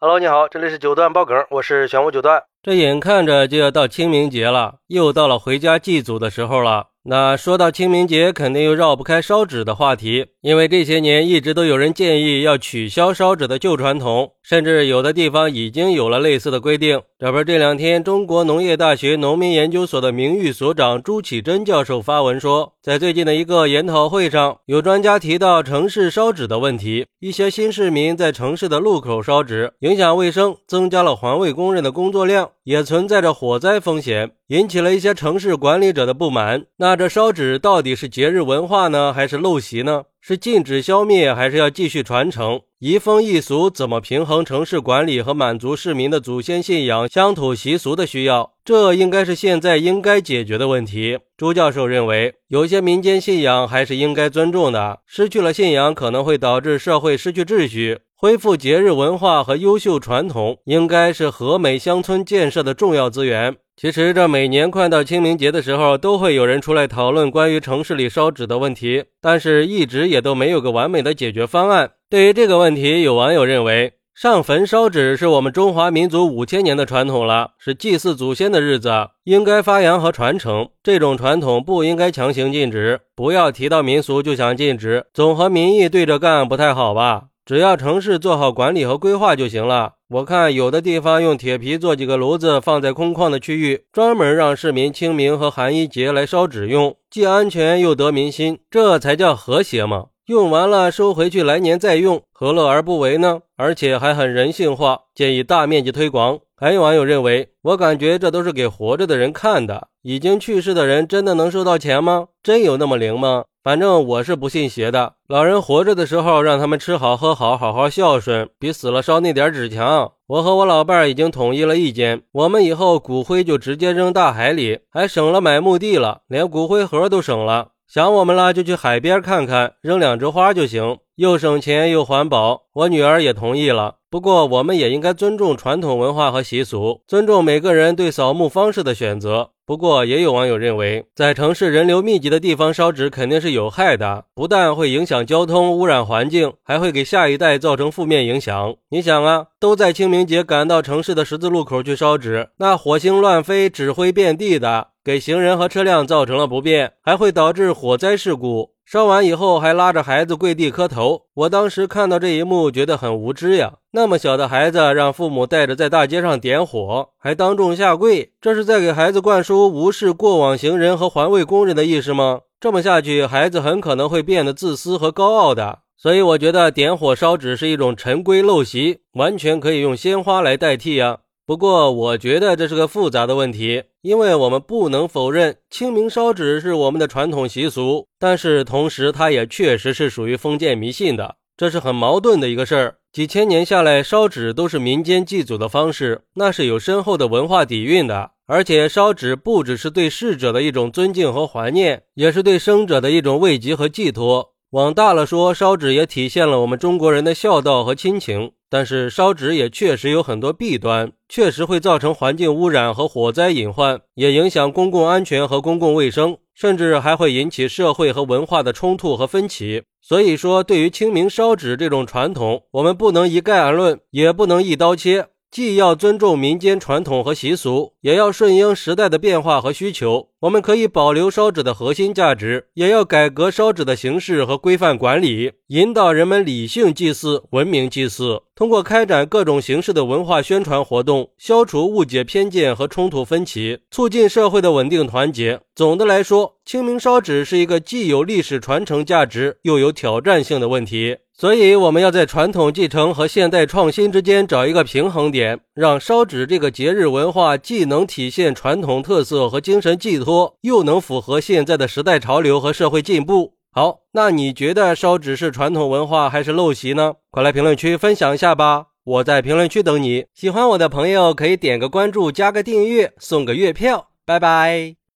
Hello，你好，这里是九段爆梗，我是玄武九段。这眼看着就要到清明节了，又到了回家祭祖的时候了。那说到清明节，肯定又绕不开烧纸的话题，因为这些年一直都有人建议要取消烧纸的旧传统，甚至有的地方已经有了类似的规定。这不是这两天，中国农业大学农民研究所的名誉所长朱启珍教授发文说，在最近的一个研讨会上，有专家提到城市烧纸的问题，一些新市民在城市的路口烧纸，影响卫生，增加了环卫工人的工作量，也存在着火灾风险。引起了一些城市管理者的不满。那这烧纸到底是节日文化呢，还是陋习呢？是禁止消灭，还是要继续传承？移风易俗怎么平衡城市管理和满足市民的祖先信仰、乡土习俗的需要？这应该是现在应该解决的问题。朱教授认为，有些民间信仰还是应该尊重的。失去了信仰，可能会导致社会失去秩序。恢复节日文化和优秀传统，应该是和美乡村建设的重要资源。其实，这每年快到清明节的时候，都会有人出来讨论关于城市里烧纸的问题，但是一直也都没有个完美的解决方案。对于这个问题，有网友认为，上坟烧纸是我们中华民族五千年的传统了，是祭祀祖先的日子，应该发扬和传承。这种传统不应该强行禁止，不要提到民俗就想禁止，总和民意对着干不太好吧？只要城市做好管理和规划就行了。我看有的地方用铁皮做几个炉子，放在空旷的区域，专门让市民清明和寒衣节来烧纸用，既安全又得民心，这才叫和谐嘛！用完了收回去，来年再用，何乐而不为呢？而且还很人性化，建议大面积推广。还有网友认为，我感觉这都是给活着的人看的，已经去世的人真的能收到钱吗？真有那么灵吗？反正我是不信邪的。老人活着的时候，让他们吃好喝好，好好孝顺，比死了烧那点纸强。我和我老伴儿已经统一了意见，我们以后骨灰就直接扔大海里，还省了买墓地了，连骨灰盒都省了。想我们了就去海边看看，扔两枝花就行，又省钱又环保。我女儿也同意了。不过，我们也应该尊重传统文化和习俗，尊重每个人对扫墓方式的选择。不过，也有网友认为，在城市人流密集的地方烧纸肯定是有害的，不但会影响交通、污染环境，还会给下一代造成负面影响。你想啊，都在清明节赶到城市的十字路口去烧纸，那火星乱飞，纸灰遍地的，给行人和车辆造成了不便，还会导致火灾事故。烧完以后还拉着孩子跪地磕头，我当时看到这一幕，觉得很无知呀。那么小的孩子让父母带着在大街上点火，还当众下跪，这是在给孩子灌输无视过往行人和环卫工人的意识吗？这么下去，孩子很可能会变得自私和高傲的。所以我觉得点火烧纸是一种陈规陋习，完全可以用鲜花来代替呀。不过，我觉得这是个复杂的问题，因为我们不能否认清明烧纸是我们的传统习俗，但是同时它也确实是属于封建迷信的，这是很矛盾的一个事儿。几千年下来，烧纸都是民间祭祖的方式，那是有深厚的文化底蕴的。而且，烧纸不只是对逝者的一种尊敬和怀念，也是对生者的一种慰藉和寄托。往大了说，烧纸也体现了我们中国人的孝道和亲情。但是烧纸也确实有很多弊端，确实会造成环境污染和火灾隐患，也影响公共安全和公共卫生，甚至还会引起社会和文化的冲突和分歧。所以说，对于清明烧纸这种传统，我们不能一概而论，也不能一刀切。既要尊重民间传统和习俗，也要顺应时代的变化和需求。我们可以保留烧纸的核心价值，也要改革烧纸的形式和规范管理，引导人们理性祭祀、文明祭祀。通过开展各种形式的文化宣传活动，消除误解、偏见和冲突分歧，促进社会的稳定团结。总的来说，清明烧纸是一个既有历史传承价值，又有挑战性的问题。所以，我们要在传统继承和现代创新之间找一个平衡点，让烧纸这个节日文化既能体现传统特色和精神寄托，多又能符合现在的时代潮流和社会进步。好，那你觉得烧纸是传统文化还是陋习呢？快来评论区分享一下吧！我在评论区等你。喜欢我的朋友可以点个关注，加个订阅，送个月票。拜拜。